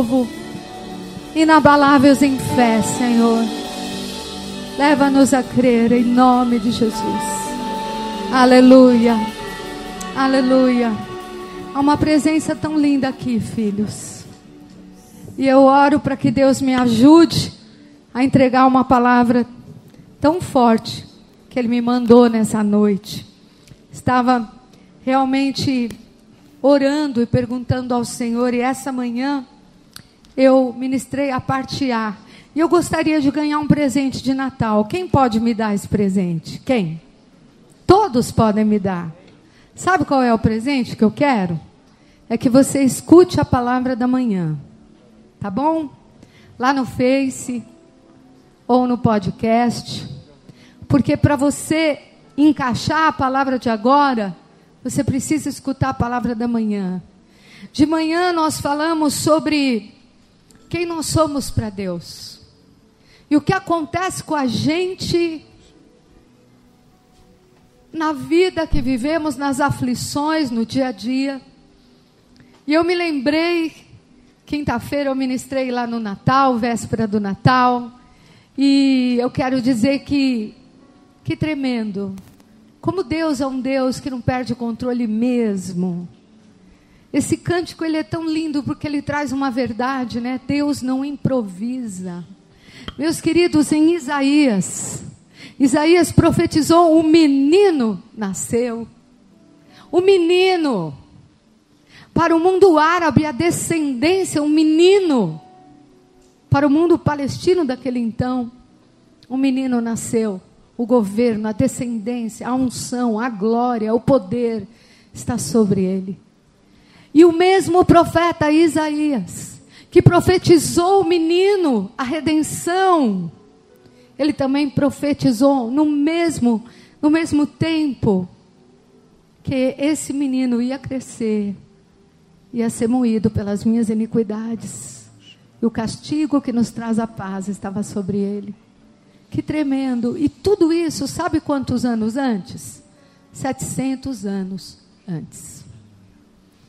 povo, inabaláveis em fé, Senhor. Leva-nos a crer em nome de Jesus. Aleluia. Aleluia. Há uma presença tão linda aqui, filhos. E eu oro para que Deus me ajude a entregar uma palavra tão forte que Ele me mandou nessa noite. Estava realmente orando e perguntando ao Senhor, e essa manhã eu ministrei a parte A. E eu gostaria de ganhar um presente de Natal. Quem pode me dar esse presente? Quem? Todos podem me dar. Sabe qual é o presente que eu quero? É que você escute a palavra da manhã. Tá bom? Lá no Face ou no podcast. Porque para você encaixar a palavra de agora, você precisa escutar a palavra da manhã. De manhã nós falamos sobre quem nós somos para Deus. E o que acontece com a gente na vida que vivemos, nas aflições, no dia a dia. E eu me lembrei, quinta-feira eu ministrei lá no Natal, véspera do Natal, e eu quero dizer que, que tremendo, como Deus é um Deus que não perde o controle mesmo. Esse cântico ele é tão lindo porque ele traz uma verdade, né? Deus não improvisa. Meus queridos, em Isaías, Isaías profetizou: um menino nasceu. O menino. Para o mundo árabe, a descendência, um menino. Para o mundo palestino daquele então, um menino nasceu o governo, a descendência, a unção, a glória, o poder está sobre ele. E o mesmo profeta Isaías, que profetizou o menino, a redenção, ele também profetizou no mesmo, no mesmo tempo que esse menino ia crescer, ia ser moído pelas minhas iniquidades. E o castigo que nos traz a paz estava sobre ele. Que tremendo. E tudo isso, sabe quantos anos antes? 700 anos antes.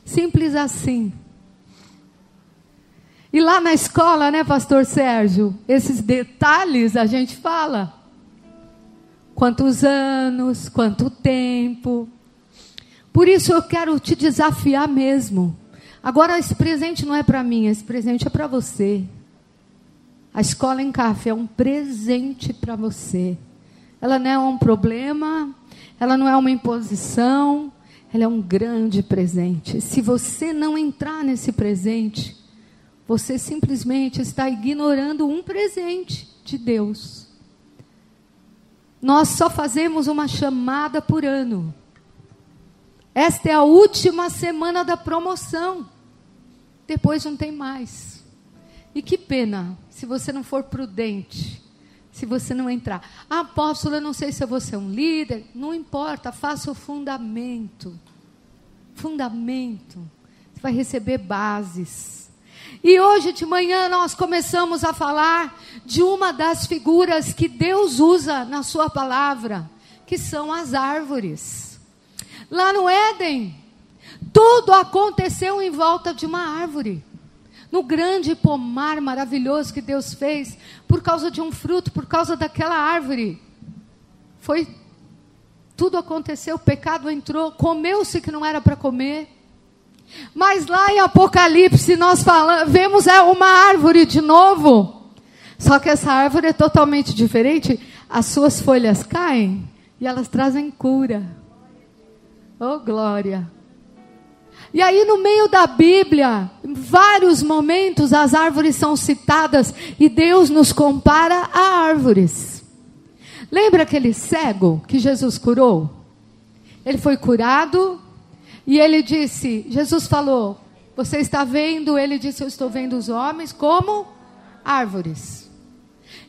Simples assim. E lá na escola, né, pastor Sérgio, esses detalhes a gente fala. Quantos anos, quanto tempo. Por isso eu quero te desafiar mesmo. Agora esse presente não é para mim, esse presente é para você. A escola em café é um presente para você. Ela não é um problema, ela não é uma imposição, ela é um grande presente. Se você não entrar nesse presente, você simplesmente está ignorando um presente de Deus. Nós só fazemos uma chamada por ano. Esta é a última semana da promoção. Depois não tem mais. E que pena se você não for prudente, se você não entrar. Apóstolo, eu não sei se vou ser um líder. Não importa, faça o fundamento. Fundamento. Você vai receber bases. E hoje de manhã nós começamos a falar de uma das figuras que Deus usa na Sua palavra, que são as árvores. Lá no Éden, tudo aconteceu em volta de uma árvore no grande pomar maravilhoso que Deus fez, por causa de um fruto, por causa daquela árvore. Foi tudo aconteceu, o pecado entrou, comeu-se que não era para comer. Mas lá em Apocalipse nós falamos, vemos é, uma árvore de novo. Só que essa árvore é totalmente diferente. As suas folhas caem e elas trazem cura. Oh, glória! E aí, no meio da Bíblia, em vários momentos, as árvores são citadas e Deus nos compara a árvores. Lembra aquele cego que Jesus curou? Ele foi curado e ele disse: Jesus falou, Você está vendo? Ele disse: Eu estou vendo os homens como árvores.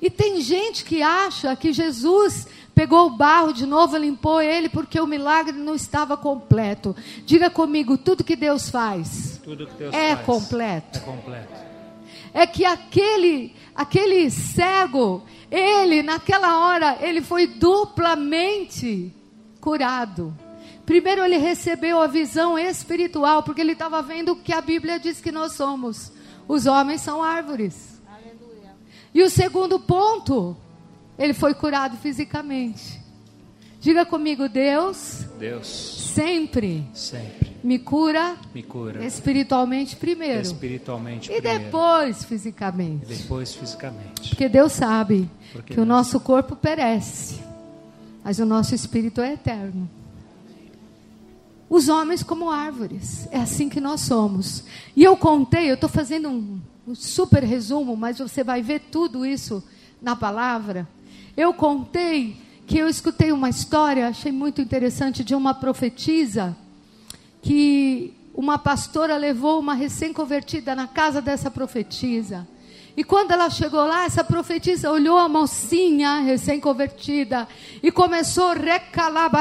E tem gente que acha que Jesus Pegou o barro de novo, limpou ele, porque o milagre não estava completo. Diga comigo, tudo que Deus faz tudo que Deus é, faz completo. é completo. É que aquele, aquele cego, ele, naquela hora, ele foi duplamente curado. Primeiro, ele recebeu a visão espiritual, porque ele estava vendo o que a Bíblia diz que nós somos: Os homens são árvores. Aleluia. E o segundo ponto, ele foi curado fisicamente. Diga comigo, Deus. Deus. Sempre. Sempre. Me cura. Me cura. Espiritualmente primeiro. Espiritualmente e primeiro. depois fisicamente. E depois fisicamente. Porque Deus sabe Porque que o Deus nosso corpo perece, mas o nosso espírito é eterno. Os homens como árvores, é assim que nós somos. E eu contei, eu estou fazendo um, um super resumo, mas você vai ver tudo isso na palavra. Eu contei que eu escutei uma história, achei muito interessante, de uma profetisa que uma pastora levou uma recém-convertida na casa dessa profetisa. E quando ela chegou lá, essa profetisa olhou a mocinha recém-convertida e começou recalar,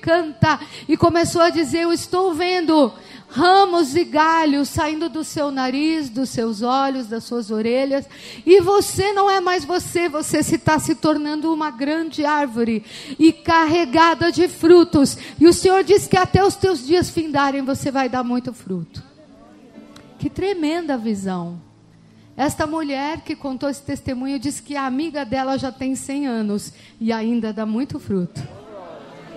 canta e começou a dizer: Eu estou vendo ramos e galhos saindo do seu nariz, dos seus olhos, das suas orelhas, e você não é mais você, você se está se tornando uma grande árvore e carregada de frutos. E o Senhor diz que até os teus dias findarem você vai dar muito fruto. Que tremenda visão. Esta mulher que contou esse testemunho diz que a amiga dela já tem 100 anos e ainda dá muito fruto.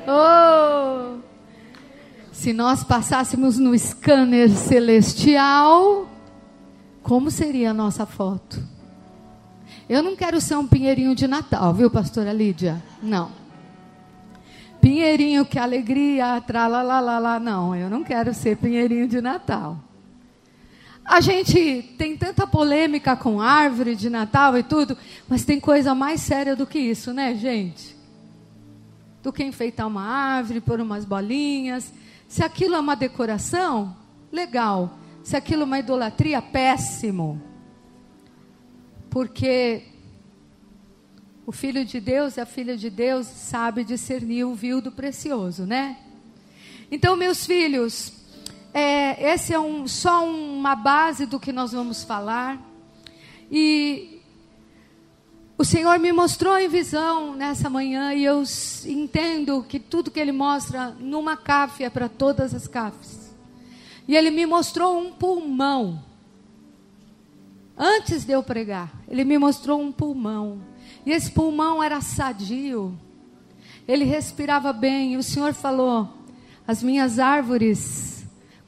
Oh! Se nós passássemos no scanner celestial, como seria a nossa foto? Eu não quero ser um pinheirinho de Natal, viu, pastora Lídia? Não. Pinheirinho, que alegria, lá, não. Eu não quero ser pinheirinho de Natal. A gente tem tanta polêmica com árvore de Natal e tudo, mas tem coisa mais séria do que isso, né, gente? Do que enfeitar uma árvore, pôr umas bolinhas. Se aquilo é uma decoração, legal. Se aquilo é uma idolatria, péssimo. Porque o filho de Deus e a filha de Deus sabe discernir o vil do precioso, né? Então, meus filhos, é, esse é um, só uma base do que nós vamos falar. E o Senhor me mostrou em visão nessa manhã e eu entendo que tudo que Ele mostra numa cafe é para todas as cafes. E Ele me mostrou um pulmão. Antes de eu pregar, Ele me mostrou um pulmão. E esse pulmão era sadio. Ele respirava bem. E o Senhor falou: As minhas árvores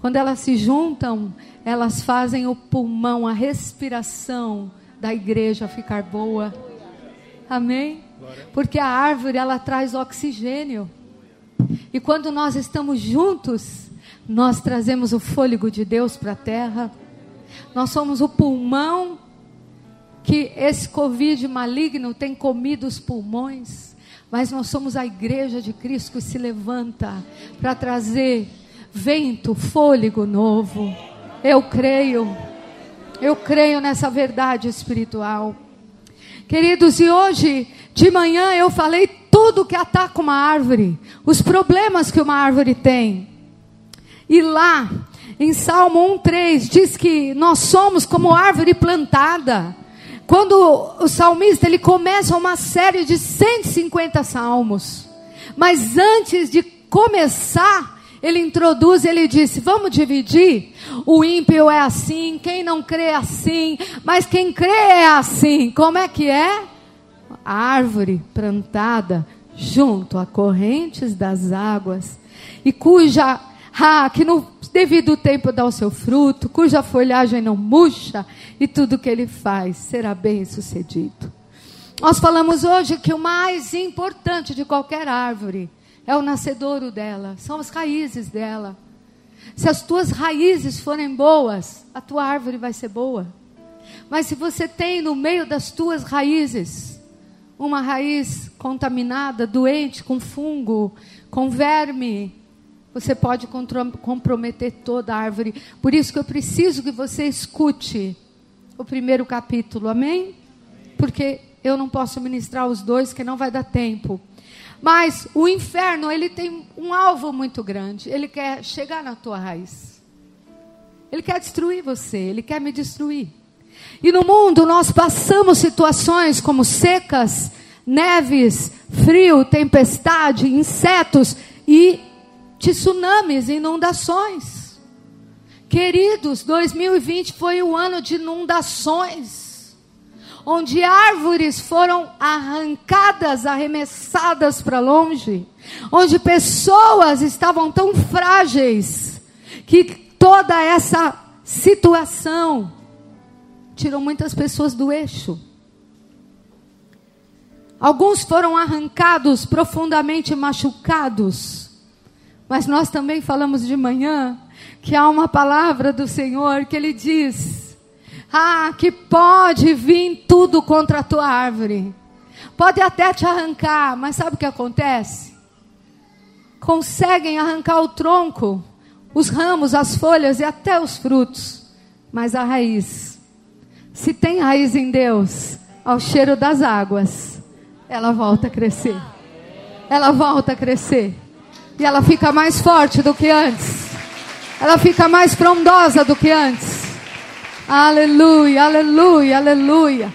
quando elas se juntam, elas fazem o pulmão, a respiração da igreja ficar boa. Amém? Porque a árvore ela traz oxigênio. E quando nós estamos juntos, nós trazemos o fôlego de Deus para a terra. Nós somos o pulmão que esse Covid maligno tem comido os pulmões. Mas nós somos a igreja de Cristo que se levanta para trazer vento, fôlego novo. Eu creio, eu creio nessa verdade espiritual. Queridos, e hoje de manhã eu falei tudo que ataca uma árvore, os problemas que uma árvore tem. E lá, em Salmo 1,3, diz que nós somos como árvore plantada. Quando o salmista ele começa uma série de 150 salmos, mas antes de começar, ele introduz, ele disse: vamos dividir? O ímpio é assim, quem não crê é assim, mas quem crê é assim. Como é que é? A árvore plantada junto a correntes das águas, e cuja, ah, que no devido tempo dá o seu fruto, cuja folhagem não murcha, e tudo que ele faz será bem sucedido. Nós falamos hoje que o mais importante de qualquer árvore é o nascedouro dela, são as raízes dela. Se as tuas raízes forem boas, a tua árvore vai ser boa. Mas se você tem no meio das tuas raízes uma raiz contaminada, doente, com fungo, com verme, você pode comprometer toda a árvore. Por isso que eu preciso que você escute o primeiro capítulo, amém? Porque eu não posso ministrar os dois, que não vai dar tempo. Mas o inferno, ele tem um alvo muito grande. Ele quer chegar na tua raiz. Ele quer destruir você, ele quer me destruir. E no mundo nós passamos situações como secas, neves, frio, tempestade, insetos e tsunamis, inundações. Queridos, 2020 foi o ano de inundações, onde árvores foram arrancadas, arremessadas para longe, onde pessoas estavam tão frágeis que toda essa situação tirou muitas pessoas do eixo. Alguns foram arrancados, profundamente machucados. Mas nós também falamos de manhã que há uma palavra do Senhor que ele diz: Ah, que pode vir tudo contra a tua árvore. Pode até te arrancar, mas sabe o que acontece? Conseguem arrancar o tronco, os ramos, as folhas e até os frutos, mas a raiz. Se tem raiz em Deus, ao cheiro das águas, ela volta a crescer. Ela volta a crescer. E ela fica mais forte do que antes. Ela fica mais frondosa do que antes. Aleluia, aleluia, aleluia.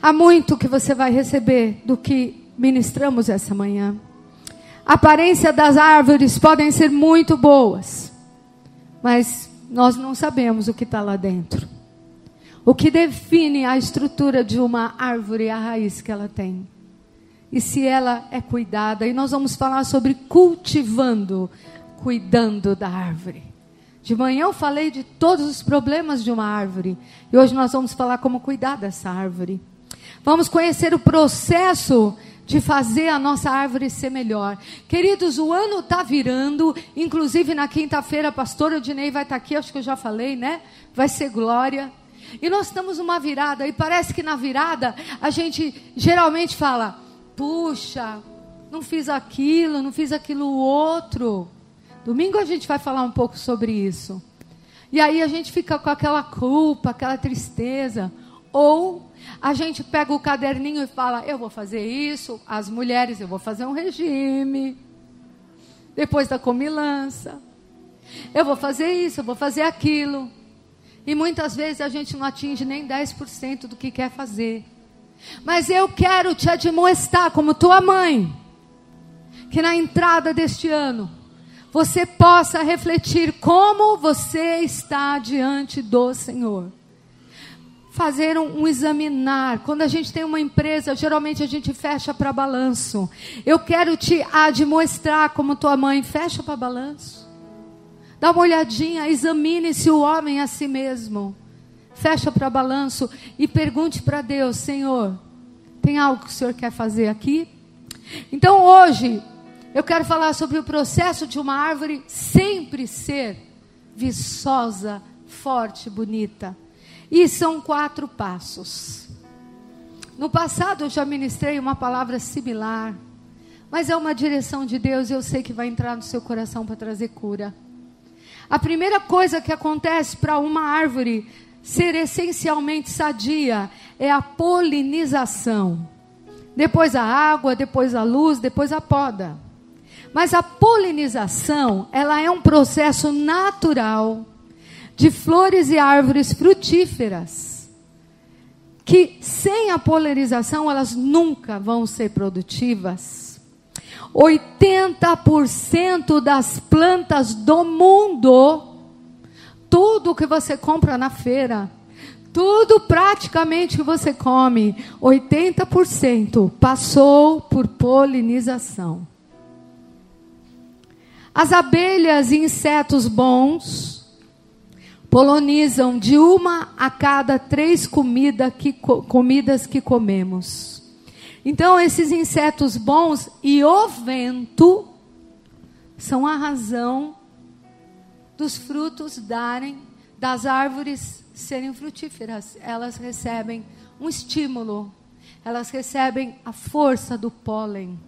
Há muito que você vai receber do que ministramos essa manhã. A aparência das árvores podem ser muito boas, mas nós não sabemos o que está lá dentro. O que define a estrutura de uma árvore é a raiz que ela tem. E se ela é cuidada, e nós vamos falar sobre cultivando cuidando da árvore. De manhã eu falei de todos os problemas de uma árvore. E hoje nós vamos falar como cuidar dessa árvore. Vamos conhecer o processo de fazer a nossa árvore ser melhor. Queridos, o ano está virando, inclusive na quinta-feira a pastora Odinei vai estar tá aqui, acho que eu já falei, né? Vai ser glória. E nós estamos numa virada, e parece que na virada a gente geralmente fala: puxa, não fiz aquilo, não fiz aquilo outro. Domingo a gente vai falar um pouco sobre isso. E aí a gente fica com aquela culpa, aquela tristeza. Ou a gente pega o caderninho e fala: eu vou fazer isso. As mulheres, eu vou fazer um regime. Depois da comilança. Eu vou fazer isso, eu vou fazer aquilo. E muitas vezes a gente não atinge nem 10% do que quer fazer. Mas eu quero te admoestar, como tua mãe, que na entrada deste ano, você possa refletir como você está diante do Senhor. Fazer um, um examinar. Quando a gente tem uma empresa, geralmente a gente fecha para balanço. Eu quero te admoestrar como tua mãe fecha para balanço. Dá uma olhadinha, examine se o homem é a si mesmo. Fecha para balanço e pergunte para Deus, Senhor, tem algo que o Senhor quer fazer aqui? Então hoje, eu quero falar sobre o processo de uma árvore sempre ser viçosa, forte, bonita. E são quatro passos. No passado eu já ministrei uma palavra similar, mas é uma direção de Deus e eu sei que vai entrar no seu coração para trazer cura. A primeira coisa que acontece para uma árvore ser essencialmente sadia é a polinização. Depois a água, depois a luz, depois a poda. Mas a polinização, ela é um processo natural de flores e árvores frutíferas, que sem a polinização elas nunca vão ser produtivas. 80% das plantas do mundo, tudo que você compra na feira, tudo praticamente que você come, 80% passou por polinização. As abelhas e insetos bons polonizam de uma a cada três comida que, comidas que comemos. Então, esses insetos bons e o vento são a razão dos frutos darem, das árvores serem frutíferas. Elas recebem um estímulo, elas recebem a força do pólen.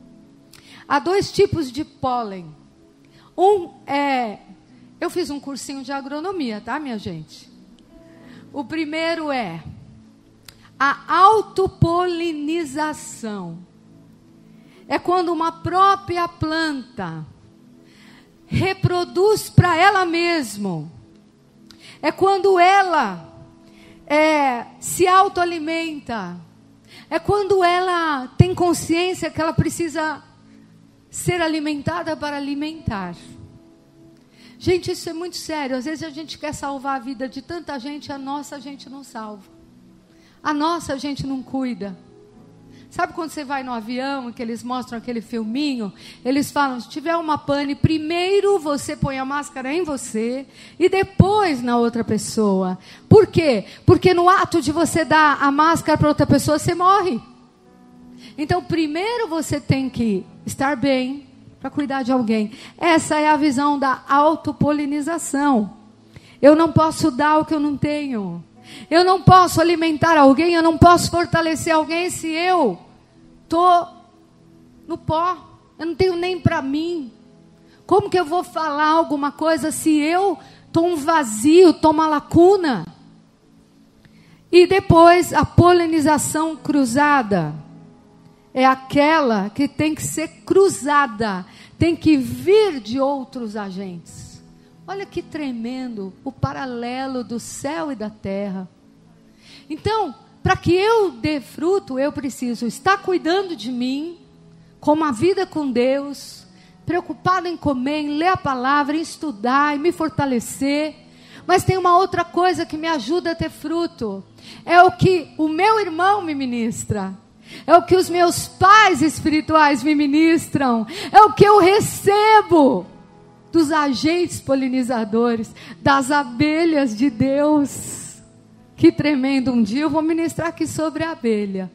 Há dois tipos de pólen um é. Eu fiz um cursinho de agronomia, tá, minha gente? O primeiro é a autopolinização. É quando uma própria planta reproduz para ela mesma. É quando ela é, se autoalimenta. É quando ela tem consciência que ela precisa ser alimentada para alimentar. Gente, isso é muito sério. Às vezes a gente quer salvar a vida de tanta gente, a nossa a gente não salva. A nossa a gente não cuida. Sabe quando você vai no avião que eles mostram aquele filminho? Eles falam: se tiver uma pane, primeiro você põe a máscara em você e depois na outra pessoa. Por quê? Porque no ato de você dar a máscara para outra pessoa, você morre. Então, primeiro você tem que estar bem para cuidar de alguém. Essa é a visão da autopolinização. Eu não posso dar o que eu não tenho. Eu não posso alimentar alguém, eu não posso fortalecer alguém se eu tô no pó. Eu não tenho nem para mim. Como que eu vou falar alguma coisa se eu tô um vazio, tô uma lacuna? E depois a polinização cruzada é aquela que tem que ser cruzada, tem que vir de outros agentes. Olha que tremendo o paralelo do céu e da terra. Então, para que eu dê fruto, eu preciso estar cuidando de mim, com uma vida com Deus, preocupado em comer, em ler a palavra, em estudar, em me fortalecer. Mas tem uma outra coisa que me ajuda a ter fruto. É o que o meu irmão me ministra. É o que os meus pais espirituais me ministram. É o que eu recebo dos agentes polinizadores, das abelhas de Deus. Que tremendo! Um dia eu vou ministrar aqui sobre a abelha.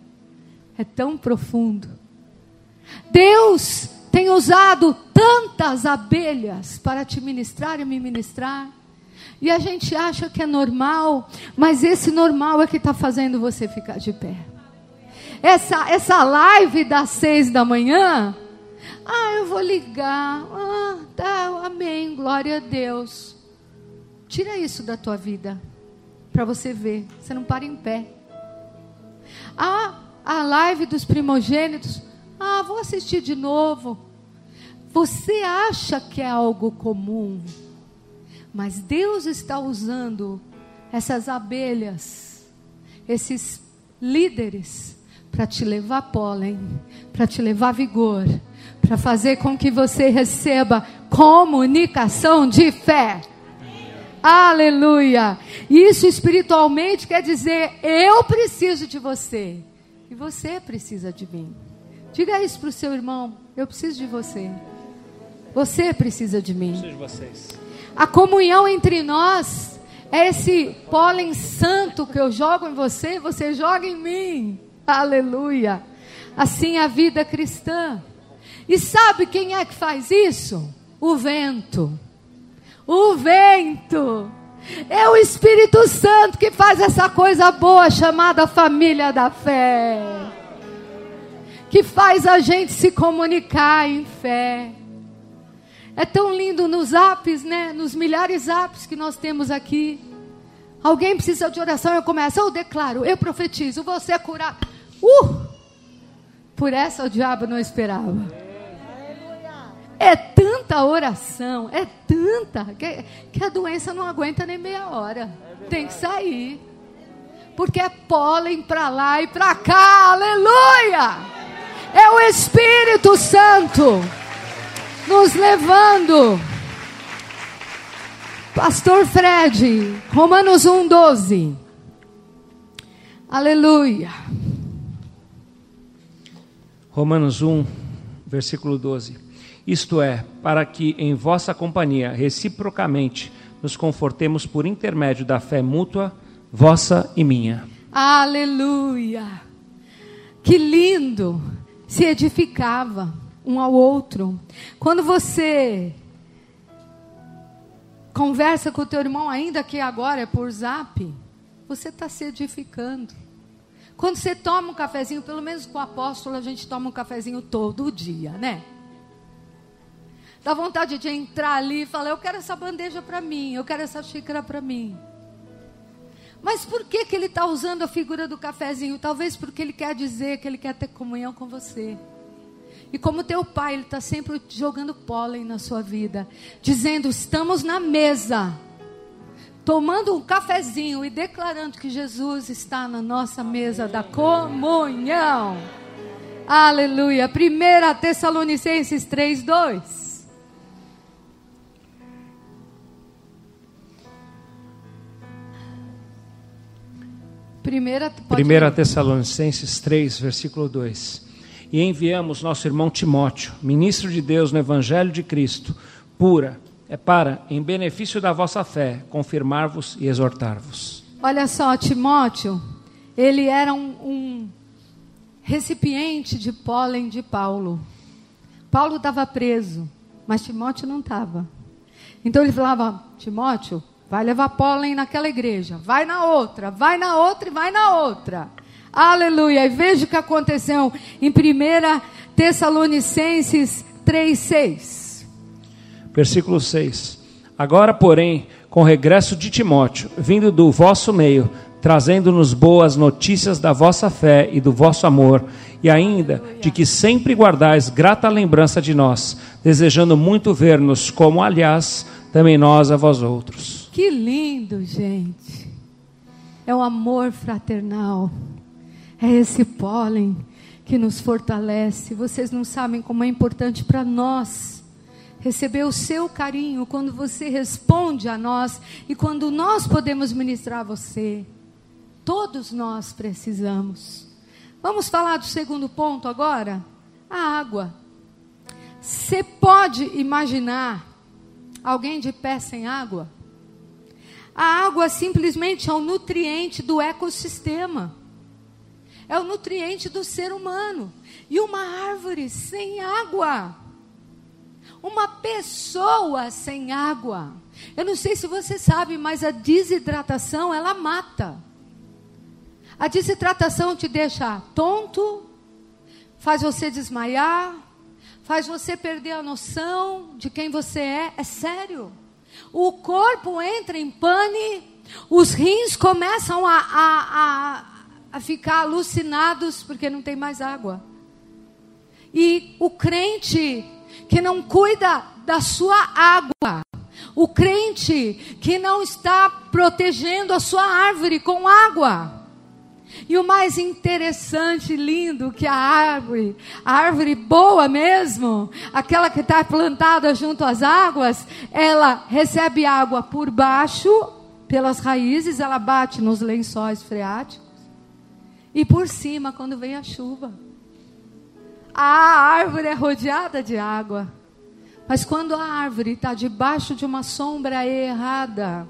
É tão profundo. Deus tem usado tantas abelhas para te ministrar e me ministrar. E a gente acha que é normal, mas esse normal é que está fazendo você ficar de pé essa, essa live das seis da manhã, ah, eu vou ligar. Ah, tá, amém, glória a Deus. Tira isso da tua vida, para você ver. Você não para em pé. Ah, a live dos primogênitos. Ah, vou assistir de novo. Você acha que é algo comum, mas Deus está usando essas abelhas, esses líderes, para te levar pólen, para te levar vigor, para fazer com que você receba comunicação de fé. Aleluia! Isso espiritualmente quer dizer eu preciso de você e você precisa de mim. Diga isso para o seu irmão: eu preciso de você. Você precisa de mim. Preciso de vocês. A comunhão entre nós é esse pólen santo que eu jogo em você, você joga em mim. Aleluia. Assim é a vida cristã. E sabe quem é que faz isso? O vento. O vento. É o Espírito Santo que faz essa coisa boa chamada família da fé. Que faz a gente se comunicar em fé. É tão lindo nos apps, né? Nos milhares apps que nós temos aqui. Alguém precisa de oração, eu começo, eu declaro, eu profetizo, você é curado. Uh! Por essa o diabo não esperava. É tanta oração, é tanta, que, que a doença não aguenta nem meia hora. Tem que sair. Porque é pólen para lá e para cá, aleluia! É o Espírito Santo nos levando. Pastor Fred, Romanos 1, 12. Aleluia. Romanos 1, versículo 12. Isto é, para que em vossa companhia, reciprocamente, nos confortemos por intermédio da fé mútua, vossa e minha. Aleluia! Que lindo! Se edificava um ao outro. Quando você conversa com o teu irmão, ainda que agora é por zap, você está se edificando. Quando você toma um cafezinho, pelo menos com o apóstolo, a gente toma um cafezinho todo dia, né? Dá vontade de entrar ali e falar: Eu quero essa bandeja para mim, eu quero essa xícara para mim. Mas por que, que ele está usando a figura do cafezinho? Talvez porque ele quer dizer que ele quer ter comunhão com você. E como teu pai, ele está sempre jogando pólen na sua vida, dizendo: Estamos na mesa tomando um cafezinho e declarando que Jesus está na nossa mesa da comunhão. Aleluia. 1 Tessalonicenses 3, 2. Primeira, pode... 1 Tessalonicenses 3, versículo 2. E enviamos nosso irmão Timóteo, ministro de Deus no Evangelho de Cristo, pura, é para, em benefício da vossa fé, confirmar-vos e exortar-vos. Olha só, Timóteo, ele era um, um recipiente de pólen de Paulo. Paulo estava preso, mas Timóteo não estava. Então ele falava: Timóteo, vai levar pólen naquela igreja, vai na outra, vai na outra e vai na outra. Aleluia. E veja o que aconteceu em 1 Tessalonicenses 3,6. Versículo 6. Agora, porém, com o regresso de Timóteo, vindo do vosso meio, trazendo-nos boas notícias da vossa fé e do vosso amor, e ainda de que sempre guardais grata lembrança de nós, desejando muito ver-nos, como aliás também nós a vós outros. Que lindo, gente. É o amor fraternal. É esse pólen que nos fortalece. Vocês não sabem como é importante para nós receber o seu carinho quando você responde a nós e quando nós podemos ministrar a você. Todos nós precisamos. Vamos falar do segundo ponto agora? A água. Você pode imaginar alguém de pé sem água? A água simplesmente é um nutriente do ecossistema. É o nutriente do ser humano. E uma árvore sem água. Uma pessoa sem água. Eu não sei se você sabe, mas a desidratação ela mata. A desidratação te deixa tonto, faz você desmaiar, faz você perder a noção de quem você é. É sério. O corpo entra em pane, os rins começam a, a, a, a ficar alucinados porque não tem mais água. E o crente que não cuida da sua água, o crente que não está protegendo a sua árvore com água, e o mais interessante, lindo, que a árvore, a árvore boa mesmo, aquela que está plantada junto às águas, ela recebe água por baixo, pelas raízes, ela bate nos lençóis freáticos, e por cima, quando vem a chuva. A árvore é rodeada de água, mas quando a árvore está debaixo de uma sombra errada,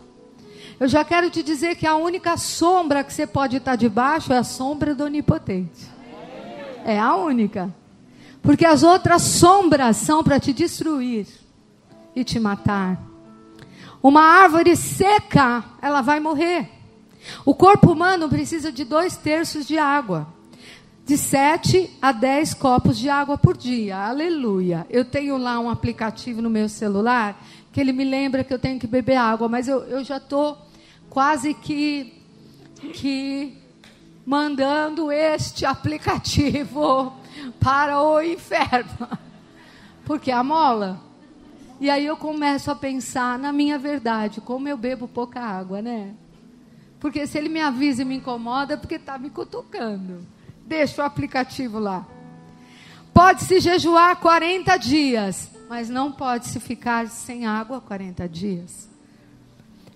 eu já quero te dizer que a única sombra que você pode estar debaixo é a sombra do onipotente. É a única. Porque as outras sombras são para te destruir e te matar. Uma árvore seca, ela vai morrer. O corpo humano precisa de dois terços de água. De 7 a 10 copos de água por dia. Aleluia. Eu tenho lá um aplicativo no meu celular que ele me lembra que eu tenho que beber água, mas eu, eu já estou quase que, que mandando este aplicativo para o inferno. Porque a mola. E aí eu começo a pensar na minha verdade, como eu bebo pouca água, né? Porque se ele me avisa e me incomoda, é porque está me cutucando. Deixa o aplicativo lá. Pode-se jejuar 40 dias, mas não pode-se ficar sem água 40 dias.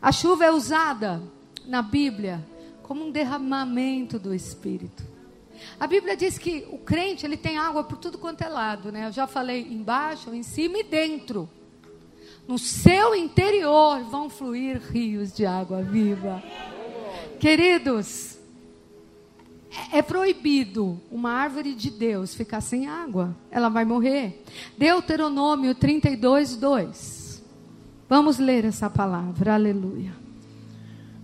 A chuva é usada na Bíblia como um derramamento do Espírito. A Bíblia diz que o crente ele tem água por tudo quanto é lado, né? Eu já falei embaixo, em cima e dentro. No seu interior vão fluir rios de água viva. Queridos, é proibido uma árvore de Deus ficar sem água. Ela vai morrer. Deuteronômio 32, 2. Vamos ler essa palavra, aleluia.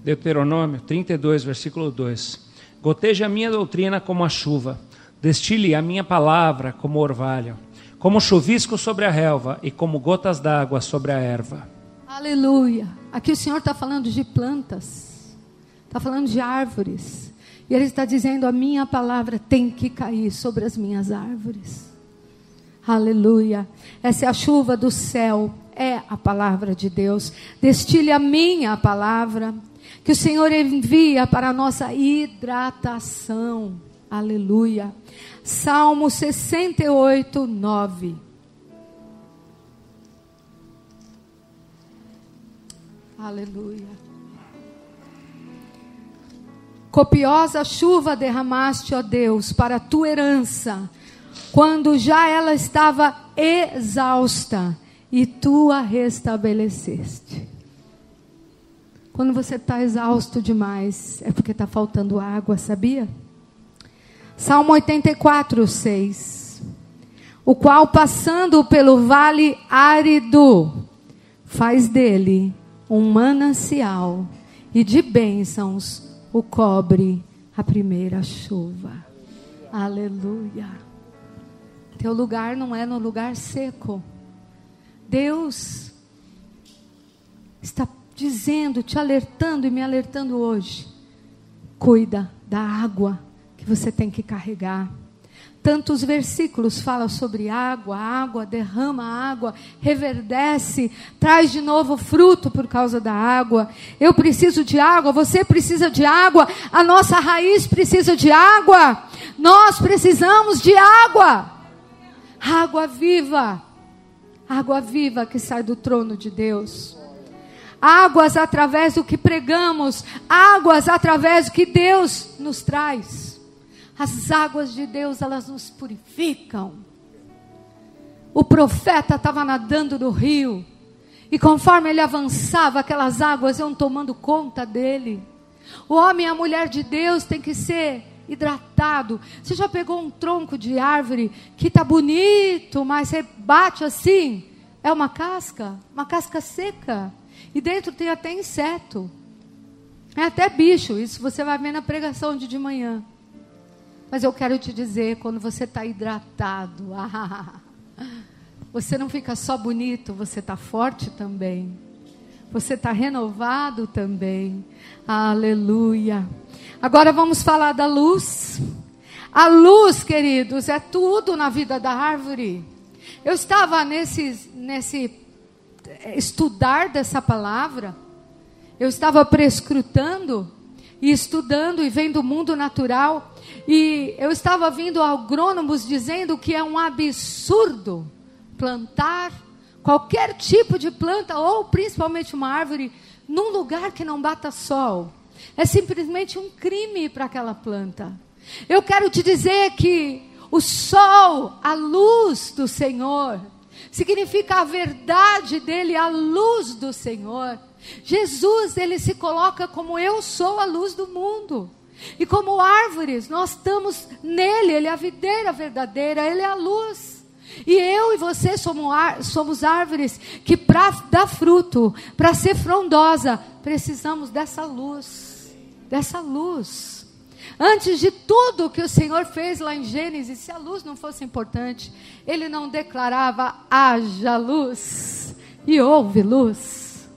Deuteronômio 32, versículo 2: Goteje a minha doutrina como a chuva, destile a minha palavra como orvalho, como chuvisco sobre a relva e como gotas d'água sobre a erva. Aleluia. Aqui o Senhor está falando de plantas, está falando de árvores, e Ele está dizendo: a minha palavra tem que cair sobre as minhas árvores. Aleluia. Essa é a chuva do céu é a palavra de Deus. Destile a minha palavra, que o Senhor envia para a nossa hidratação. Aleluia. Salmo 68, 9. Aleluia. Copiosa chuva derramaste, ó Deus, para a tua herança, quando já ela estava exausta, e tu a restabeleceste. Quando você está exausto demais, é porque está faltando água, sabia? Salmo 84, 6. O qual, passando pelo vale árido, faz dele um manancial, e de bênçãos o cobre a primeira chuva. Aleluia. Teu lugar não é no lugar seco. Deus está dizendo, te alertando e me alertando hoje. Cuida da água que você tem que carregar. Tantos versículos falam sobre água, água derrama água, reverdece, traz de novo fruto por causa da água. Eu preciso de água, você precisa de água, a nossa raiz precisa de água. Nós precisamos de água. Água viva. Água viva que sai do trono de Deus águas através do que pregamos, águas através do que Deus nos traz. As águas de Deus, elas nos purificam. O profeta estava nadando no rio, e conforme ele avançava, aquelas águas iam tomando conta dele. O homem e a mulher de Deus tem que ser hidratado. Você já pegou um tronco de árvore que está bonito, mas você bate assim? É uma casca, uma casca seca. E dentro tem até inseto. É até bicho. Isso você vai ver na pregação de de manhã. Mas eu quero te dizer, quando você está hidratado, você não fica só bonito, você está forte também. Você está renovado também. Aleluia. Agora vamos falar da luz. A luz, queridos, é tudo na vida da árvore. Eu estava nesse, nesse estudar dessa palavra, eu estava prescrutando e estudando e vendo o mundo natural, e eu estava vindo agrônomos dizendo que é um absurdo plantar qualquer tipo de planta, ou principalmente uma árvore, num lugar que não bata sol. É simplesmente um crime para aquela planta. Eu quero te dizer que o sol, a luz do Senhor, significa a verdade dele, a luz do Senhor. Jesus, ele se coloca como eu sou a luz do mundo. E como árvores, nós estamos nele, ele é a videira verdadeira, ele é a luz. E eu e você somos, árvores que para dar fruto, para ser frondosa, precisamos dessa luz, dessa luz. Antes de tudo que o Senhor fez lá em Gênesis, se a luz não fosse importante, ele não declarava haja luz e houve luz.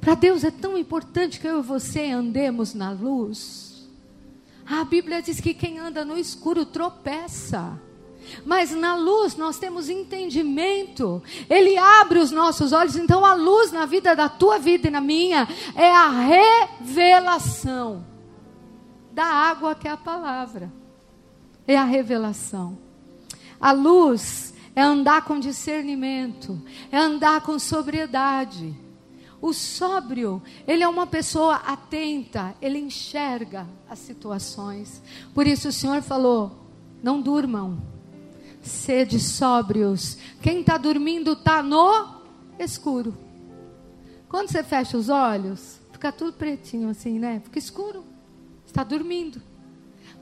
Para Deus é tão importante que eu e você andemos na luz. A Bíblia diz que quem anda no escuro tropeça. Mas na luz nós temos entendimento. Ele abre os nossos olhos. Então a luz na vida da tua vida e na minha é a revelação da água que é a palavra. É a revelação. A luz é andar com discernimento, é andar com sobriedade. O sóbrio, ele é uma pessoa atenta, ele enxerga as situações. Por isso o Senhor falou: não durmam, sede sóbrios. Quem está dormindo está no escuro. Quando você fecha os olhos, fica tudo pretinho assim, né? Fica escuro está dormindo.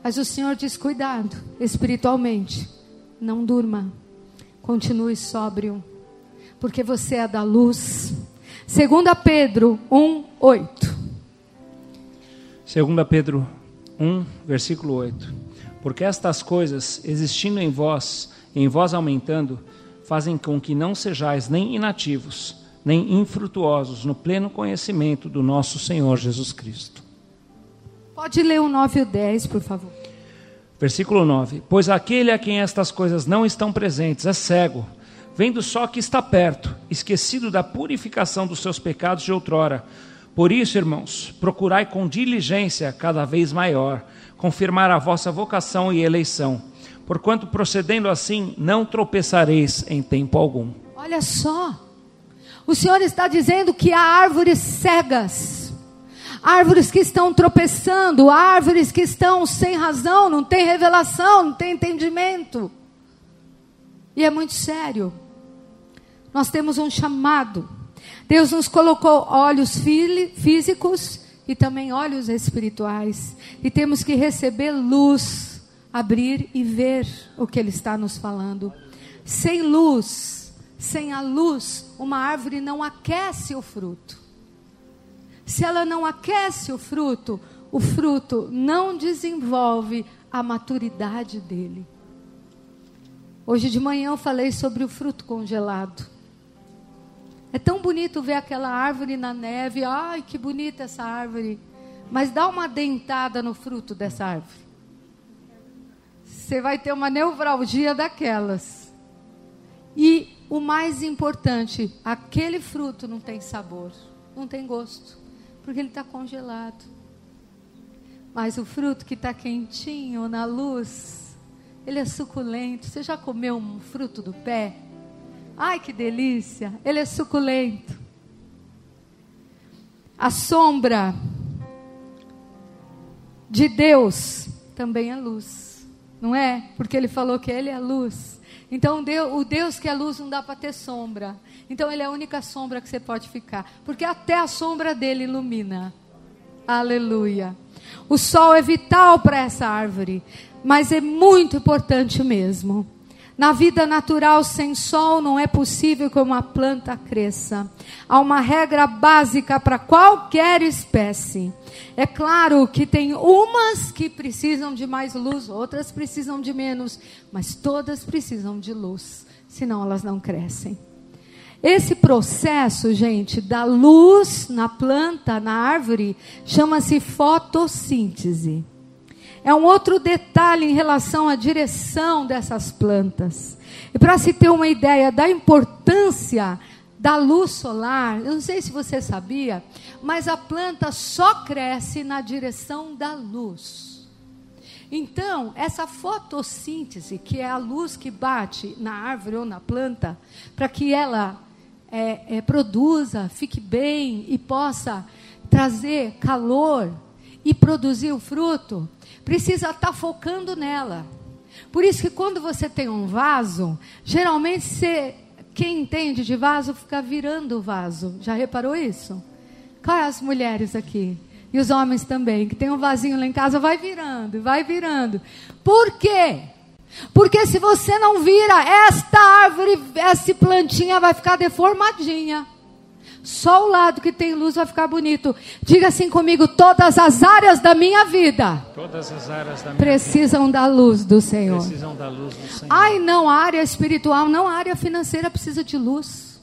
Mas o Senhor diz: cuidado, espiritualmente, não durma, continue sóbrio, porque você é da luz. 2 Pedro 1, 8. 2 Pedro 1, versículo 8. Porque estas coisas, existindo em vós, em vós aumentando, fazem com que não sejais nem inativos, nem infrutuosos no pleno conhecimento do nosso Senhor Jesus Cristo. Pode ler o 9 e o 10, por favor. Versículo 9: Pois aquele a quem estas coisas não estão presentes é cego, vendo só que está perto, esquecido da purificação dos seus pecados de outrora. Por isso, irmãos, procurai com diligência cada vez maior confirmar a vossa vocação e eleição, porquanto procedendo assim não tropeçareis em tempo algum. Olha só, o Senhor está dizendo que há árvores cegas árvores que estão tropeçando, árvores que estão sem razão, não tem revelação, não tem entendimento. E é muito sério. Nós temos um chamado. Deus nos colocou olhos físicos e também olhos espirituais. E temos que receber luz, abrir e ver o que Ele está nos falando. Sem luz, sem a luz, uma árvore não aquece o fruto. Se ela não aquece o fruto, o fruto não desenvolve a maturidade dele. Hoje de manhã eu falei sobre o fruto congelado. É tão bonito ver aquela árvore na neve. Ai, que bonita essa árvore. Mas dá uma dentada no fruto dessa árvore. Você vai ter uma neuralgia daquelas. E o mais importante, aquele fruto não tem sabor, não tem gosto, porque ele está congelado. Mas o fruto que está quentinho na luz, ele é suculento. Você já comeu um fruto do pé? Ai, que delícia! Ele é suculento. A sombra de Deus também é luz, não é? Porque ele falou que ele é luz. Então, Deus, o Deus que é luz não dá para ter sombra. Então, ele é a única sombra que você pode ficar. Porque até a sombra dele ilumina. Aleluia. O sol é vital para essa árvore, mas é muito importante mesmo. Na vida natural, sem sol, não é possível que uma planta cresça. Há uma regra básica para qualquer espécie. É claro que tem umas que precisam de mais luz, outras precisam de menos, mas todas precisam de luz, senão elas não crescem. Esse processo, gente, da luz na planta, na árvore, chama-se fotossíntese. É um outro detalhe em relação à direção dessas plantas. E para se ter uma ideia da importância da luz solar, eu não sei se você sabia, mas a planta só cresce na direção da luz. Então, essa fotossíntese, que é a luz que bate na árvore ou na planta, para que ela é, é, produza, fique bem e possa trazer calor e produzir o fruto, precisa estar tá focando nela. Por isso que quando você tem um vaso, geralmente você, quem entende de vaso fica virando o vaso. Já reparou isso? Qual é as mulheres aqui? E os homens também, que tem um vasinho lá em casa, vai virando, vai virando. Por quê? Porque se você não vira, esta árvore, essa plantinha vai ficar deformadinha. Só o lado que tem luz vai ficar bonito. Diga assim comigo: todas as áreas da minha vida. Todas as áreas da minha precisam vida. da luz do Senhor. Precisam da luz do Senhor. Ai, não, a área espiritual, não, a área financeira precisa de luz.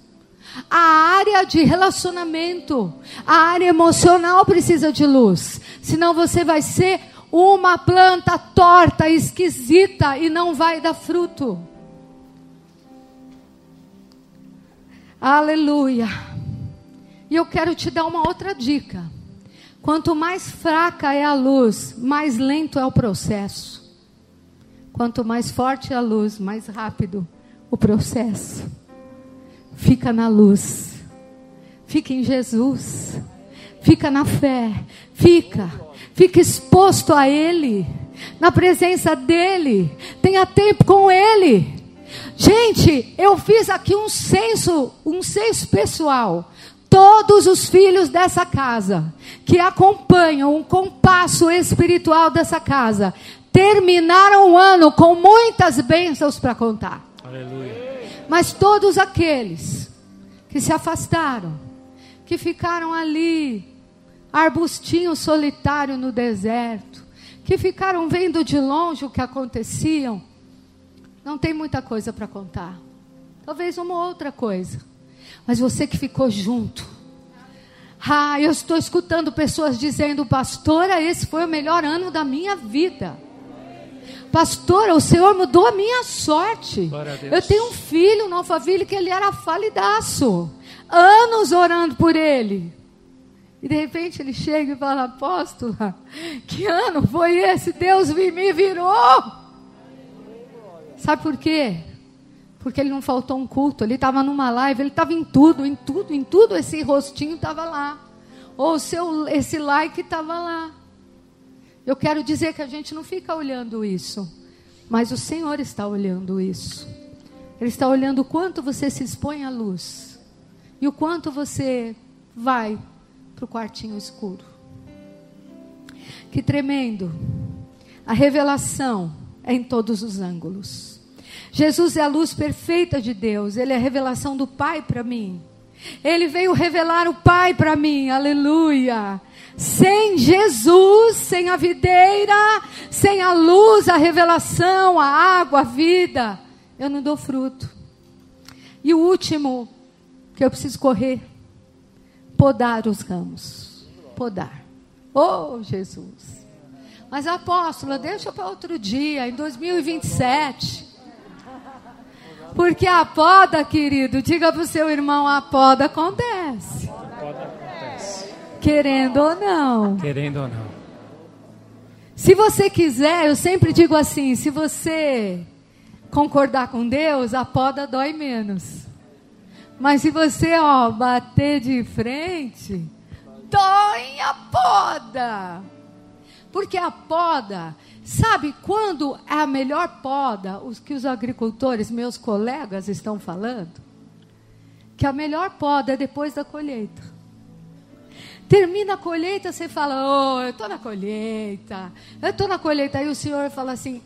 A área de relacionamento, a área emocional precisa de luz. Senão você vai ser uma planta torta, esquisita e não vai dar fruto. Aleluia. E eu quero te dar uma outra dica. Quanto mais fraca é a luz, mais lento é o processo. Quanto mais forte é a luz, mais rápido o processo. Fica na luz. Fica em Jesus. Fica na fé. Fica. Fica exposto a Ele. Na presença dEle. Tenha tempo com Ele. Gente, eu fiz aqui um censo, um censo pessoal todos os filhos dessa casa que acompanham um compasso espiritual dessa casa terminaram o ano com muitas bênçãos para contar. Aleluia. Mas todos aqueles que se afastaram, que ficaram ali, arbustinho solitário no deserto, que ficaram vendo de longe o que acontecia, não tem muita coisa para contar. Talvez uma outra coisa. Mas você que ficou junto. Ah, eu estou escutando pessoas dizendo, pastora, esse foi o melhor ano da minha vida. Pastora, o Senhor mudou a minha sorte. Eu tenho um filho no Alphaville que ele era falidaço. Anos orando por ele. E de repente ele chega e fala, apóstola, que ano foi esse? Deus me virou. Sabe por quê? Porque ele não faltou um culto, ele estava numa live, ele estava em tudo, em tudo, em tudo, esse rostinho estava lá. Ou seu, esse like estava lá. Eu quero dizer que a gente não fica olhando isso, mas o Senhor está olhando isso. Ele está olhando o quanto você se expõe à luz e o quanto você vai para o quartinho escuro. Que tremendo! A revelação é em todos os ângulos. Jesus é a luz perfeita de Deus, Ele é a revelação do Pai para mim. Ele veio revelar o Pai para mim, aleluia. Sem Jesus, sem a videira, sem a luz, a revelação, a água, a vida, eu não dou fruto. E o último que eu preciso correr, podar os ramos. Podar. Oh, Jesus. Mas apóstola, deixa para outro dia, em 2027. Porque a poda, querido, diga para o seu irmão, a poda acontece. Querendo ou não. Querendo ou não. Se você quiser, eu sempre digo assim: se você concordar com Deus, a poda dói menos. Mas se você, ó, bater de frente, dói a poda. Porque a poda, sabe quando é a melhor poda, os que os agricultores, meus colegas, estão falando? Que a melhor poda é depois da colheita. Termina a colheita, você fala, oh, eu estou na colheita, eu estou na colheita. Aí o senhor fala assim,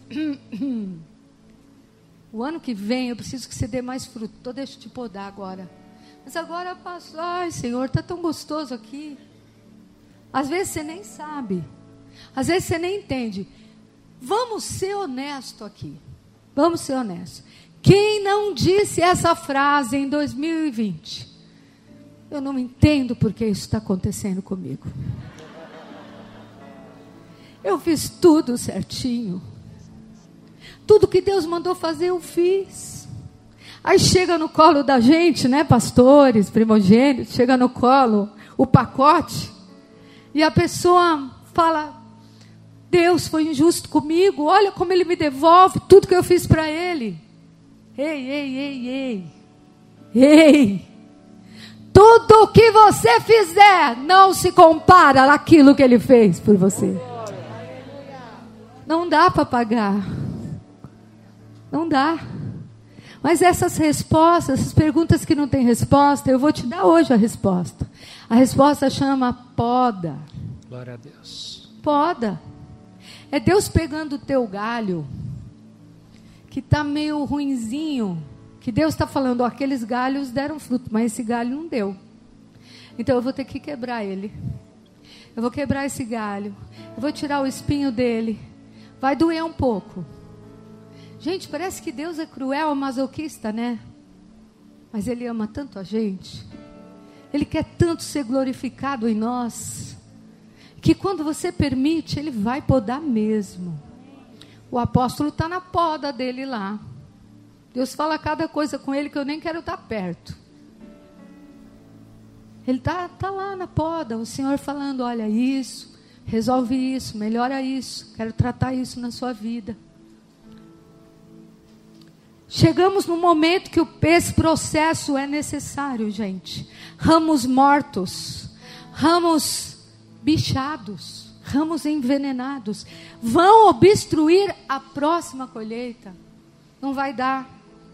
o ano que vem eu preciso que você dê mais fruto, então deixa eu te podar agora. Mas agora passou, ai senhor, está tão gostoso aqui. Às vezes você nem sabe. Às vezes você nem entende. Vamos ser honesto aqui. Vamos ser honestos. Quem não disse essa frase em 2020? Eu não entendo porque isso está acontecendo comigo. Eu fiz tudo certinho. Tudo que Deus mandou fazer, eu fiz. Aí chega no colo da gente, né, pastores, primogênitos, chega no colo o pacote, e a pessoa fala: Deus foi injusto comigo, olha como ele me devolve tudo que eu fiz para ele. Ei, ei, ei, ei. Ei. Tudo que você fizer não se compara àquilo que ele fez por você. Não dá para pagar. Não dá. Mas essas respostas, essas perguntas que não têm resposta, eu vou te dar hoje a resposta. A resposta chama poda. Glória a Deus. Poda. É Deus pegando o teu galho, que está meio ruinzinho, que Deus está falando, ó, aqueles galhos deram fruto, mas esse galho não deu. Então eu vou ter que quebrar ele. Eu vou quebrar esse galho. Eu vou tirar o espinho dele. Vai doer um pouco. Gente, parece que Deus é cruel, masoquista, né? Mas Ele ama tanto a gente. Ele quer tanto ser glorificado em nós que quando você permite, ele vai podar mesmo. O apóstolo está na poda dele lá. Deus fala cada coisa com ele que eu nem quero estar tá perto. Ele está tá lá na poda, o Senhor falando: olha, isso, resolve isso, melhora isso, quero tratar isso na sua vida. Chegamos no momento que esse processo é necessário, gente. Ramos mortos, ramos bichados, ramos envenenados, vão obstruir a próxima colheita. Não vai dar,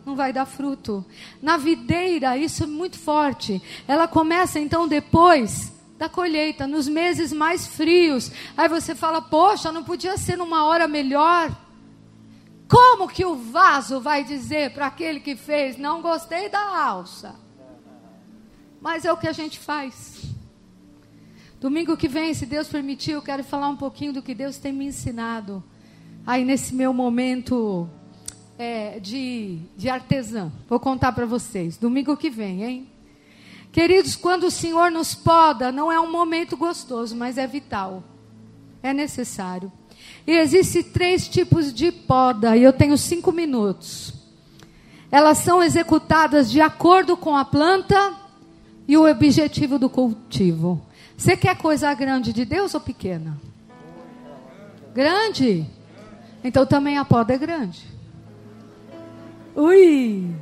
não vai dar fruto. Na videira, isso é muito forte. Ela começa então depois da colheita, nos meses mais frios. Aí você fala: "Poxa, não podia ser numa hora melhor?" Como que o vaso vai dizer para aquele que fez: "Não gostei da alça"? Mas é o que a gente faz. Domingo que vem, se Deus permitir, eu quero falar um pouquinho do que Deus tem me ensinado. Aí nesse meu momento é, de, de artesã. Vou contar para vocês. Domingo que vem, hein? Queridos, quando o Senhor nos poda, não é um momento gostoso, mas é vital. É necessário. E existem três tipos de poda, e eu tenho cinco minutos. Elas são executadas de acordo com a planta e o objetivo do cultivo. Você quer coisa grande de Deus ou pequena? Grande? Então também a poda é grande. Ui!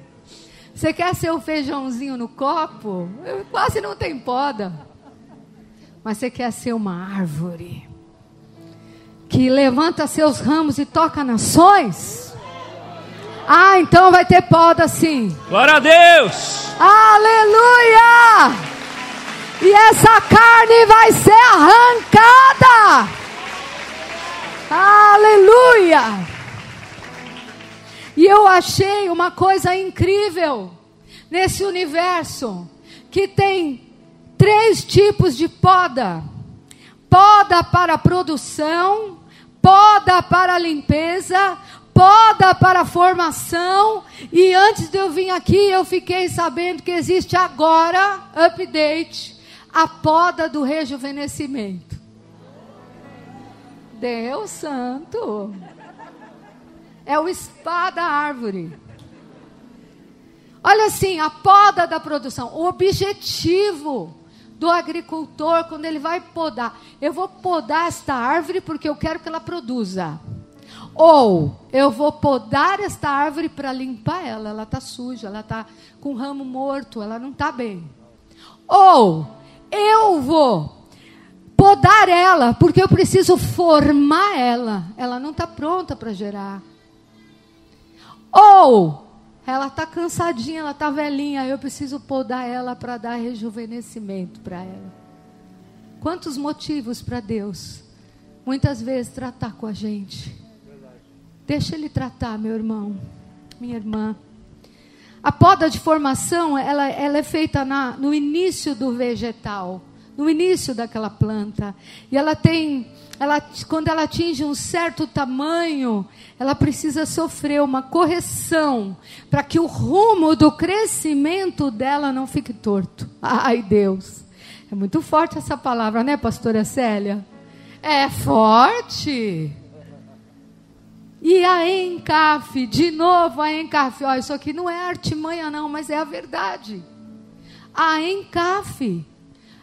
Você quer ser o feijãozinho no copo? Quase não tem poda. Mas você quer ser uma árvore que levanta seus ramos e toca nações? Ah, então vai ter poda sim. Glória a Deus! Aleluia! E essa carne vai ser arrancada. Aleluia! E eu achei uma coisa incrível nesse universo que tem três tipos de poda: poda para produção, poda para limpeza, poda para formação. E antes de eu vir aqui, eu fiquei sabendo que existe agora, update, a poda do rejuvenescimento. Deus santo. É o espada árvore. Olha assim, a poda da produção, o objetivo do agricultor quando ele vai podar. Eu vou podar esta árvore porque eu quero que ela produza. Ou eu vou podar esta árvore para limpar ela, ela está suja, ela está com ramo morto, ela não está bem. Ou eu vou podar ela porque eu preciso formar ela, ela não está pronta para gerar. Ou ela está cansadinha, ela está velhinha, eu preciso podar ela para dar rejuvenescimento para ela. Quantos motivos para Deus muitas vezes tratar com a gente? Deixa ele tratar, meu irmão, minha irmã. A poda de formação, ela, ela é feita na, no início do vegetal, no início daquela planta. E ela tem, ela, quando ela atinge um certo tamanho, ela precisa sofrer uma correção para que o rumo do crescimento dela não fique torto. Ai, Deus. É muito forte essa palavra, né, pastora Célia? É forte. E a Encaf, de novo a Encaf, ó, isso aqui não é artimanha não, mas é a verdade. A Encaf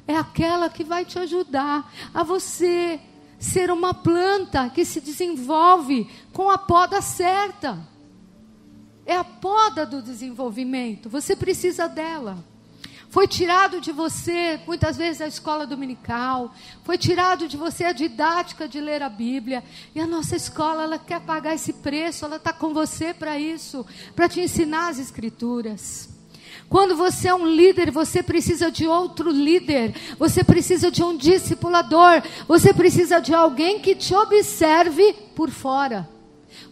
é aquela que vai te ajudar a você ser uma planta que se desenvolve com a poda certa. É a poda do desenvolvimento, você precisa dela. Foi tirado de você, muitas vezes, a escola dominical. Foi tirado de você a didática de ler a Bíblia. E a nossa escola, ela quer pagar esse preço. Ela está com você para isso, para te ensinar as Escrituras. Quando você é um líder, você precisa de outro líder. Você precisa de um discipulador. Você precisa de alguém que te observe por fora.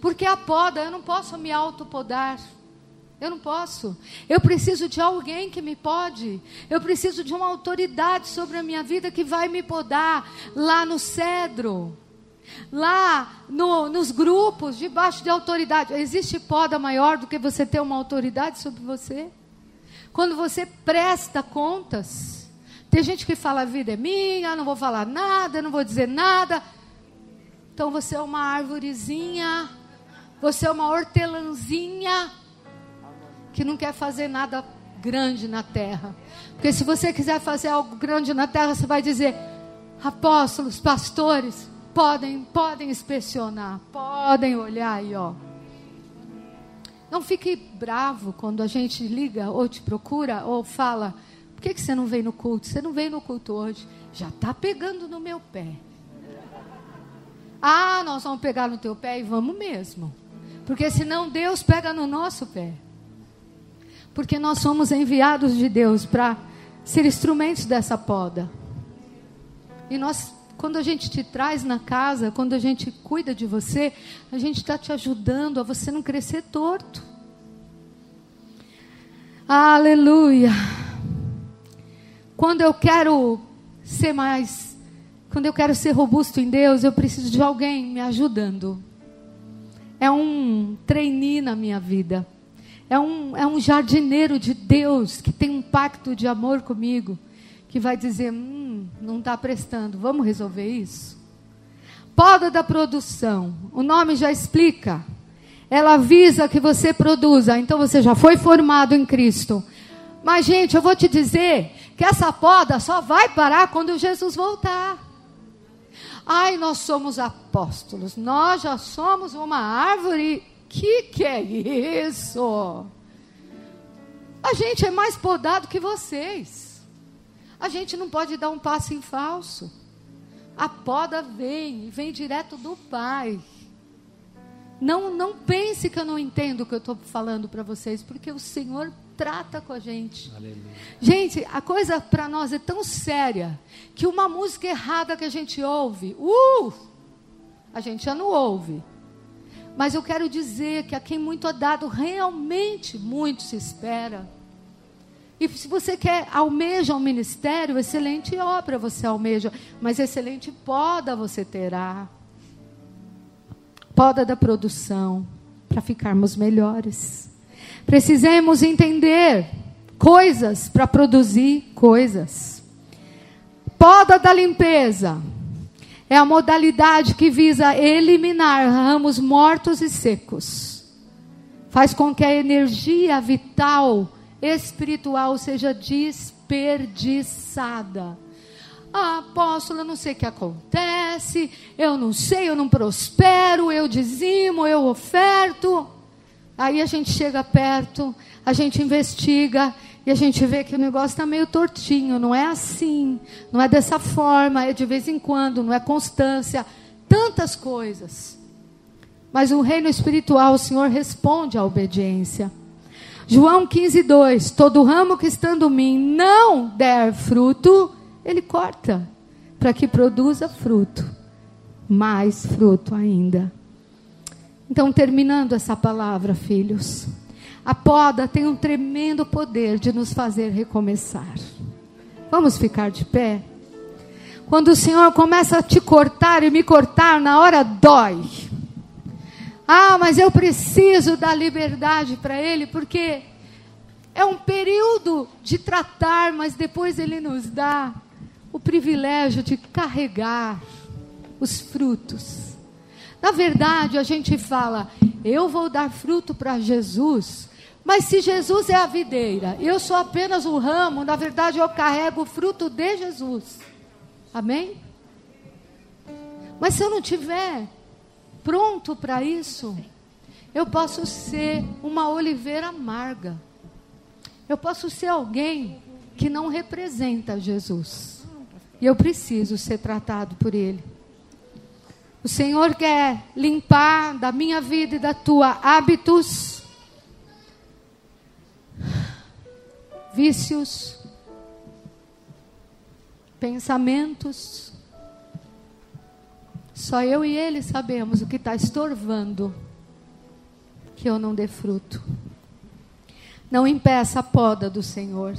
Porque a poda, eu não posso me autopodar. Eu não posso. Eu preciso de alguém que me pode. Eu preciso de uma autoridade sobre a minha vida que vai me podar lá no cedro. Lá no, nos grupos, debaixo de autoridade. Existe poda maior do que você ter uma autoridade sobre você? Quando você presta contas. Tem gente que fala: a vida é minha, não vou falar nada, não vou dizer nada. Então você é uma árvorezinha. Você é uma hortelãzinha que não quer fazer nada grande na terra. Porque se você quiser fazer algo grande na terra, você vai dizer: apóstolos, pastores, podem, podem inspecionar, podem olhar aí, ó. Não fique bravo quando a gente liga ou te procura ou fala: por que, que você não veio no culto? Você não veio no culto hoje. Já está pegando no meu pé. Ah, nós vamos pegar no teu pé e vamos mesmo. Porque senão Deus pega no nosso pé. Porque nós somos enviados de Deus para ser instrumentos dessa poda. E nós, quando a gente te traz na casa, quando a gente cuida de você, a gente está te ajudando a você não crescer torto. Aleluia. Quando eu quero ser mais, quando eu quero ser robusto em Deus, eu preciso de alguém me ajudando. É um trainee na minha vida é um, é um jardineiro de Deus que tem um pacto de amor comigo, que vai dizer: hum, não está prestando, vamos resolver isso? Poda da produção, o nome já explica. Ela avisa que você produza, então você já foi formado em Cristo. Mas, gente, eu vou te dizer que essa poda só vai parar quando Jesus voltar. Ai, nós somos apóstolos, nós já somos uma árvore que que é isso? A gente é mais podado que vocês. A gente não pode dar um passo em falso. A poda vem, vem direto do Pai. Não, não pense que eu não entendo o que eu estou falando para vocês, porque o Senhor trata com a gente. Aleluia. Gente, a coisa para nós é tão séria que uma música errada que a gente ouve, uh, a gente já não ouve. Mas eu quero dizer que a quem muito é dado, realmente muito se espera. E se você quer, almeja um ministério, excelente obra você almeja, mas excelente poda você terá. Poda da produção, para ficarmos melhores. Precisamos entender coisas para produzir coisas. Poda da limpeza é a modalidade que visa eliminar ramos mortos e secos. Faz com que a energia vital espiritual seja desperdiçada. Ah, apóstolo, eu não sei o que acontece, eu não sei, eu não prospero, eu dizimo, eu oferto. Aí a gente chega perto, a gente investiga e a gente vê que o negócio está meio tortinho, não é assim, não é dessa forma, é de vez em quando, não é constância, tantas coisas. Mas o reino espiritual, o Senhor responde à obediência. João 15, 2: Todo ramo que estando em mim não der fruto, ele corta, para que produza fruto, mais fruto ainda. Então, terminando essa palavra, filhos, a poda tem um tremendo poder de nos fazer recomeçar. Vamos ficar de pé? Quando o Senhor começa a te cortar e me cortar, na hora dói. Ah, mas eu preciso da liberdade para Ele, porque é um período de tratar, mas depois Ele nos dá o privilégio de carregar os frutos. Na verdade, a gente fala, eu vou dar fruto para Jesus, mas se Jesus é a videira, eu sou apenas um ramo, na verdade eu carrego o fruto de Jesus. Amém? Mas se eu não tiver pronto para isso, eu posso ser uma oliveira amarga. Eu posso ser alguém que não representa Jesus. E eu preciso ser tratado por Ele. O Senhor quer limpar da minha vida e da tua hábitos, vícios, pensamentos, só eu e ele sabemos o que está estorvando que eu não dê fruto. Não impeça a poda do Senhor.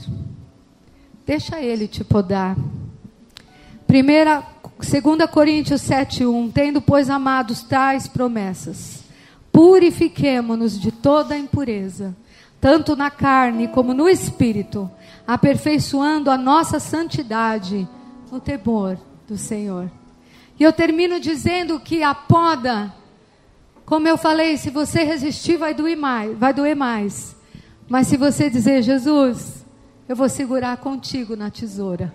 Deixa ele te podar. Primeira, 2 Coríntios 7:1, tendo pois amados tais promessas, purifiquemo-nos de toda impureza, tanto na carne como no espírito, aperfeiçoando a nossa santidade no temor do Senhor. E eu termino dizendo que a poda, como eu falei, se você resistir vai doer mais, vai doer mais. Mas se você dizer, Jesus, eu vou segurar contigo na tesoura.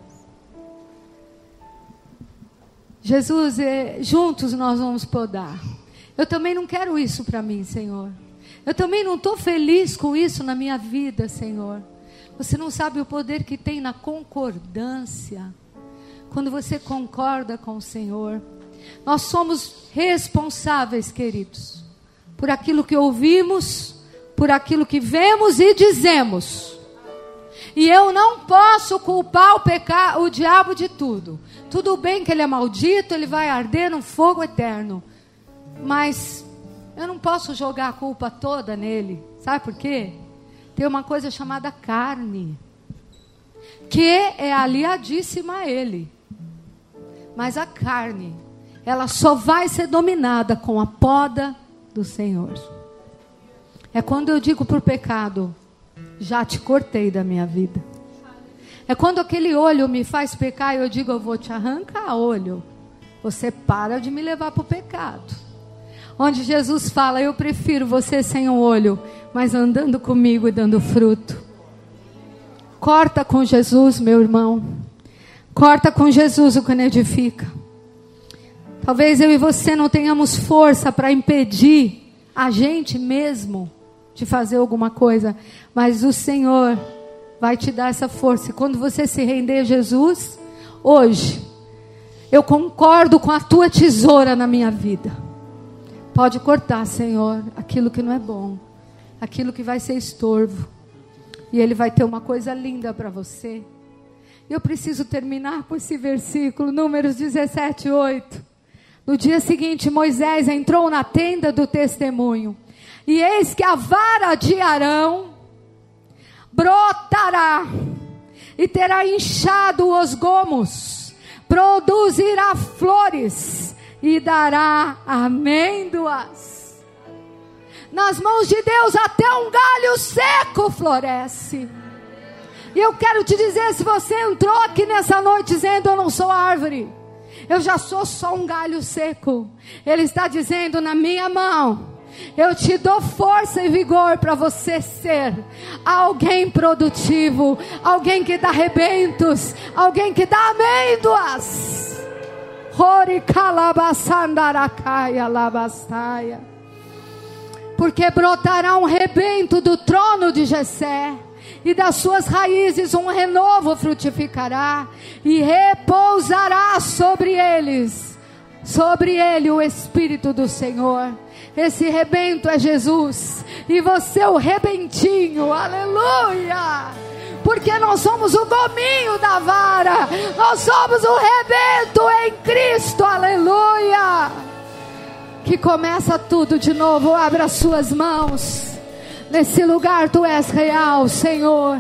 Jesus, é, juntos nós vamos podar. Eu também não quero isso para mim, Senhor. Eu também não estou feliz com isso na minha vida, Senhor. Você não sabe o poder que tem na concordância quando você concorda com o Senhor. Nós somos responsáveis, queridos, por aquilo que ouvimos, por aquilo que vemos e dizemos. E eu não posso culpar o pecado, o diabo de tudo. Tudo bem que ele é maldito, ele vai arder no fogo eterno. Mas eu não posso jogar a culpa toda nele. Sabe por quê? Tem uma coisa chamada carne, que é aliadíssima a ele. Mas a carne, ela só vai ser dominada com a poda do Senhor. É quando eu digo por pecado, já te cortei da minha vida. É quando aquele olho me faz pecar e eu digo, eu vou te arrancar olho. Você para de me levar para o pecado. Onde Jesus fala, eu prefiro você sem um olho, mas andando comigo e dando fruto. Corta com Jesus, meu irmão. Corta com Jesus o que edifica. Talvez eu e você não tenhamos força para impedir a gente mesmo de fazer alguma coisa, mas o Senhor vai te dar essa força. E quando você se render a Jesus, hoje, eu concordo com a tua tesoura na minha vida. Pode cortar, Senhor, aquilo que não é bom, aquilo que vai ser estorvo. E Ele vai ter uma coisa linda para você. Eu preciso terminar com esse versículo, Números 17, 8. No dia seguinte, Moisés entrou na tenda do testemunho, e eis que a vara de Arão brotará, e terá inchado os gomos, produzirá flores, e dará amêndoas. Nas mãos de Deus, até um galho seco floresce. E eu quero te dizer: se você entrou aqui nessa noite dizendo eu não sou árvore, eu já sou só um galho seco, Ele está dizendo na minha mão. Eu te dou força e vigor para você ser alguém produtivo, alguém que dá rebentos, alguém que dá amêndoas. Porque brotará um rebento do trono de Jessé e das suas raízes um renovo frutificará, e repousará sobre eles, sobre ele o Espírito do Senhor. Esse rebento é Jesus, e você o rebentinho, aleluia! Porque nós somos o gominho da vara, nós somos o rebento em Cristo, aleluia! Que começa tudo de novo, abra suas mãos. Nesse lugar tu és real, Senhor.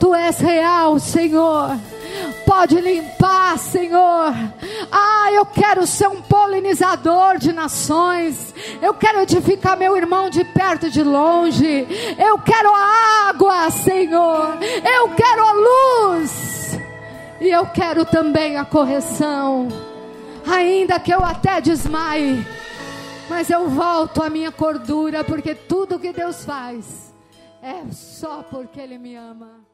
Tu és real, Senhor. Pode limpar, Senhor. Ah, eu quero ser um polinizador de nações. Eu quero edificar meu irmão de perto e de longe. Eu quero a água, Senhor. Eu quero a luz. E eu quero também a correção. Ainda que eu até desmaie mas eu volto à minha cordura, porque tudo que Deus faz é só porque Ele me ama.